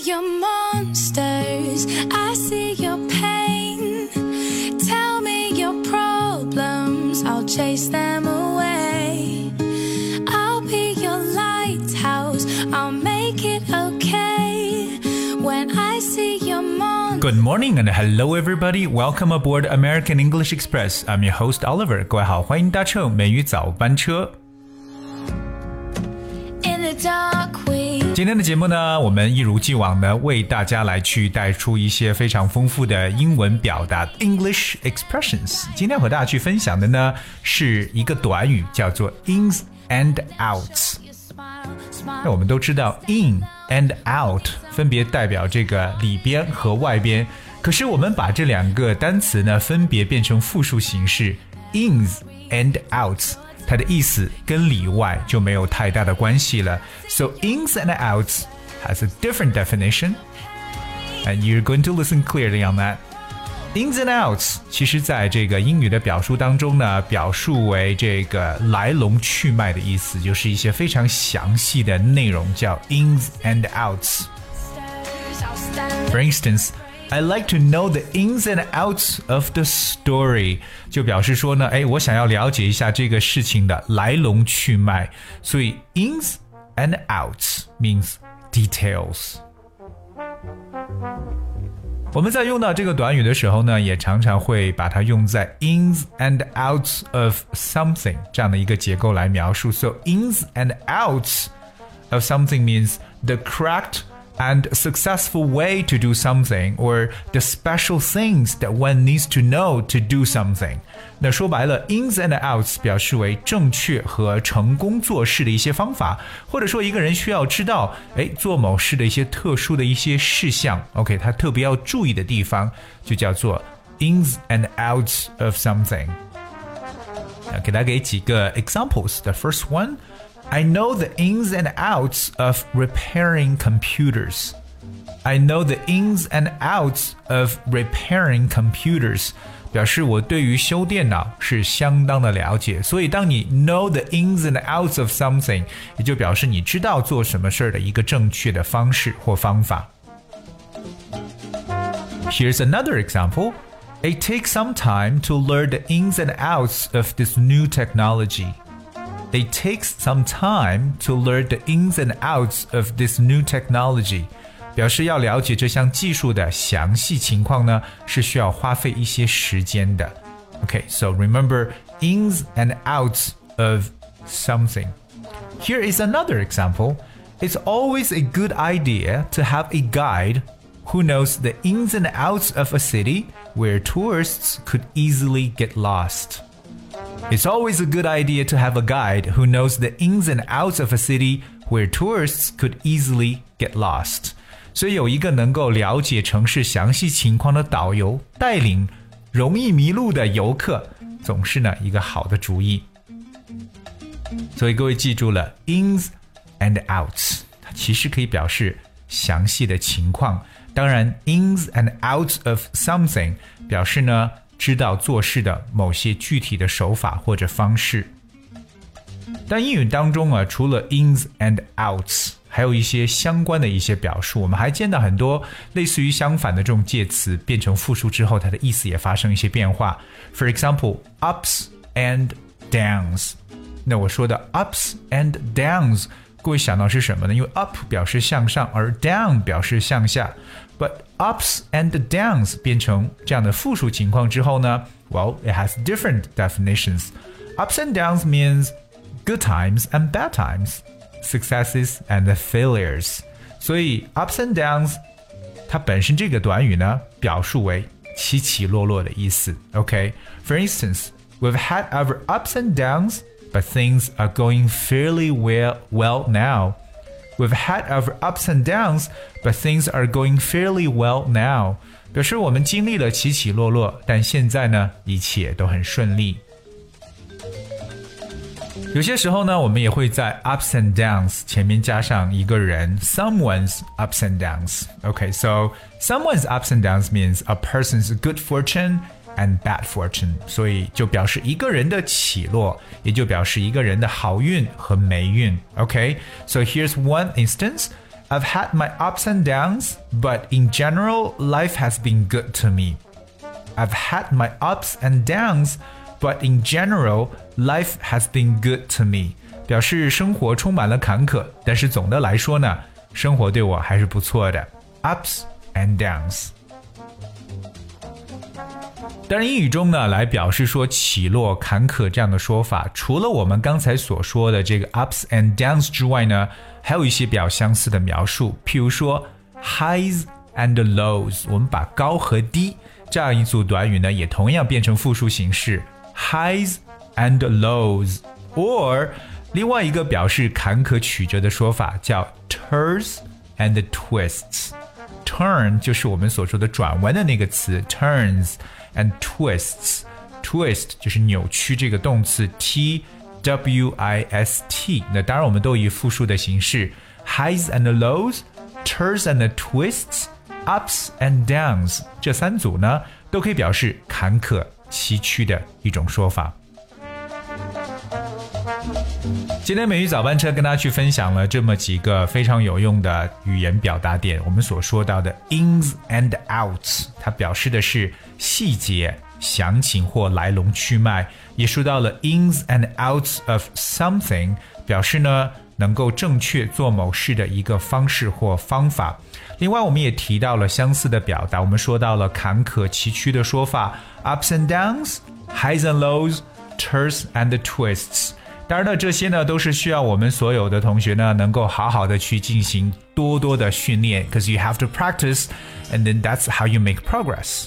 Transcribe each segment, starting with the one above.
see your monsters, I see your pain. Tell me your problems, I'll chase them away. I'll be your lighthouse, I'll make it okay. When I see your monsters. Good morning and hello everybody. Welcome aboard American English Express. I'm your host Oliver. 各位好，欢迎搭乘美语早班车。 今天的节目呢，我们一如既往呢，为大家来去带出一些非常丰富的英文表达 （English expressions）。今天和大家去分享的呢，是一个短语，叫做 ins and outs。那我们都知道，in and out 分别代表这个里边和外边。可是我们把这两个单词呢，分别变成复数形式，ins and outs，它的意思跟里外就没有太大的关系了。So ins and outs has a different definition, and you're going to listen clearly on that. Ins and outs，其实在这个英语的表述当中呢，表述为这个来龙去脉的意思，就是一些非常详细的内容，叫 ins and outs。 I'll stand For instance, I like to know the ins and outs of the story，就表示说呢，哎，我想要了解一下这个事情的来龙去脉。所以 ins and outs means details。我们在用到这个短语的时候呢，也常常会把它用在 ins and outs of something 这样的一个结构来描述。So ins and outs of something means the correct and successful way to do something or the special things that one needs to know to do something。那说白了，ins and outs 表示为正确和成功做事的一些方法，或者说一个人需要知道，哎，做某事的一些特殊的一些事项，OK，他特别要注意的地方，就叫做 ins and outs of something。那给大家给几个 examples。The first one, I know the ins and outs of repairing computers. I know the ins and outs of repairing computers. 表示我对于修电脑是相当的了解，所以当你 know the ins and outs of something，也就表示你知道做什么事儿的一个正确的方式或方法。Here's another example. It takes some time to learn the ins and outs of this new technology. It takes some time to learn the ins and outs of this new technology. 表示要了解这项技术的详细情况呢，是需要花费一些时间的。Okay, so remember ins and outs of something. Here is another example. It's always a good idea to have a guide who knows the ins and outs of a city where tourists could easily get lost. It's always a good idea to have a guide who knows the ins and outs of a city where tourists could easily get lost. 所以有一个能够了解城市详细情况的导游带领容易迷路的游客，总是呢一个好的主意。所以各位记住了，ins and outs，它其实可以表示详细的情况。当然，ins and outs of something 表示呢 知道做事的某些具体的手法或者方式。但英语当中啊，除了 ins and outs，还有一些相关的一些表述。我们还见到很多类似于相反的这种介词变成复数之后，它的意思也发生一些变化。For example, ups and downs。那我说的 ups and downs，各位想到是什么呢？因为 up 表示向上，而 down 表示向下。But ups and downs 变成这样的复数情况之后呢，Well, it has different definitions. Ups and downs means good times and bad times, successes and failures. 所以 ups and downs 它本身这个短语呢，表述为起起落落的意思。OK, for instance, we've had our ups and downs, but things are going fairly well well now. We've had our ups and downs, but things are going fairly well now. 表示我们经历了起起落落，但现在呢，一切都很顺利。有些时候呢，我们也会在 ups and downs 前面加上一个人，someone's ups and downs. Okay, so someone's ups and downs means a person's good fortune and bad fortune，所以就表示一个人的起落，也就表示一个人的好运和霉运。Okay, so here's one instance. I've had my ups and downs, but in general, life has been good to me. I've had my ups and downs, but in general, life has been good to me. 表示生活充满了坎坷，但是总的来说呢，生活对我还是不错的。Ups and downs。 当然，英语中呢，来表示说起落坎坷这样的说法，除了我们刚才所说的这个 ups and downs 之外呢，还有一些比较相似的描述，譬如说 highs and lows。我们把高和低这样一组短语呢，也同样变成复数形式 highs and lows。or 另外一个表示坎坷曲折的说法叫 turns and twists。Turn 就是我们所说的转弯的那个词 turns。and twists. Twist 就是扭曲这个动词 t w i s t。那当然我们都以复数的形式，highs and lows, turns and twists, ups and downs 这三组呢，都可以表示坎坷、崎岖的一种说法。今天美语早班车跟大家去分享了这么几个非常有用的语言表达点。我们所说到的 ins and outs，它表示的是细节、详情或来龙去脉；也说到了 ins and outs of something，表示呢能够正确做某事的一个方式或方法。另外，我们也提到了相似的表达，我们说到了坎坷崎岖的说法：ups and downs，highs and lows，turns and twists。当然了，这些呢都是需要我们所有的同学呢能够好好的去进行多多的训练，because you have to practice, and then that's how you make progress.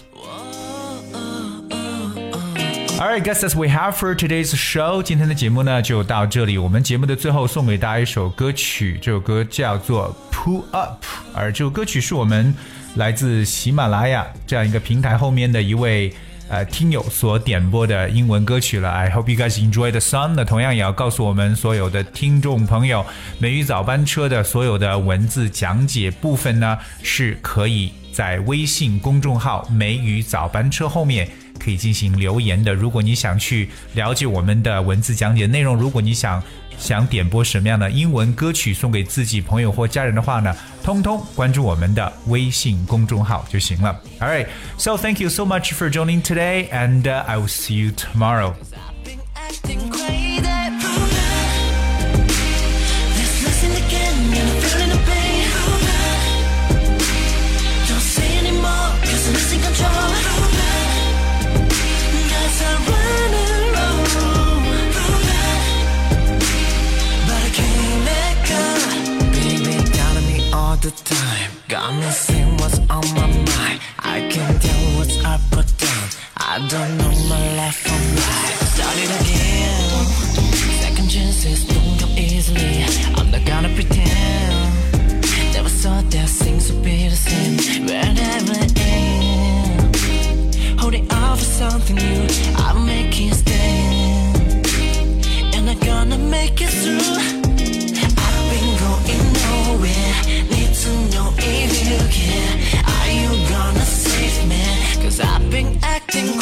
All right, guys, that's we have for today's show. 今天的节目呢就到这里。我们节目的最后送给大家一首歌曲，这首歌叫做《Pull Up》，而这首歌曲是我们来自喜马拉雅这样一个平台后面的一位。呃听友所点播的英文歌曲了。I hope you guys enjoy the song。那同样也要告诉我们所有的听众朋友，美语早班车的所有的文字讲解部分呢，是可以在微信公众号“美语早班车”后面可以进行留言的。如果你想去了解我们的文字讲解内容，如果你想。想点播什么样的英文歌曲送给自己朋友或家人的话呢，通通关注我们的微信公众号就行了。All right, so thank you so much for joining today, and I will see you tomorrow. The time. Got me saying what's on my mind. I can't tell what's up or down. I don't know my left from right Start it again. Second chances don't come easily acting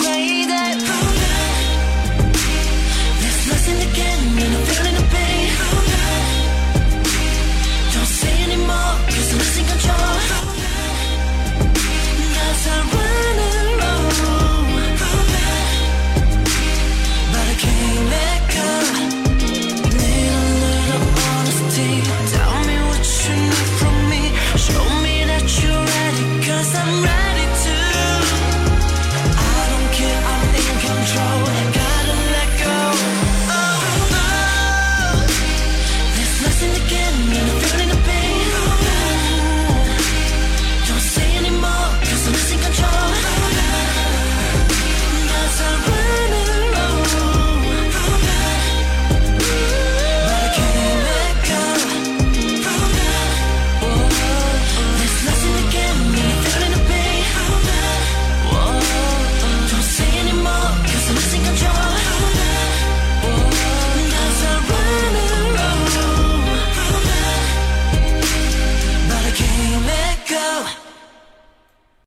me through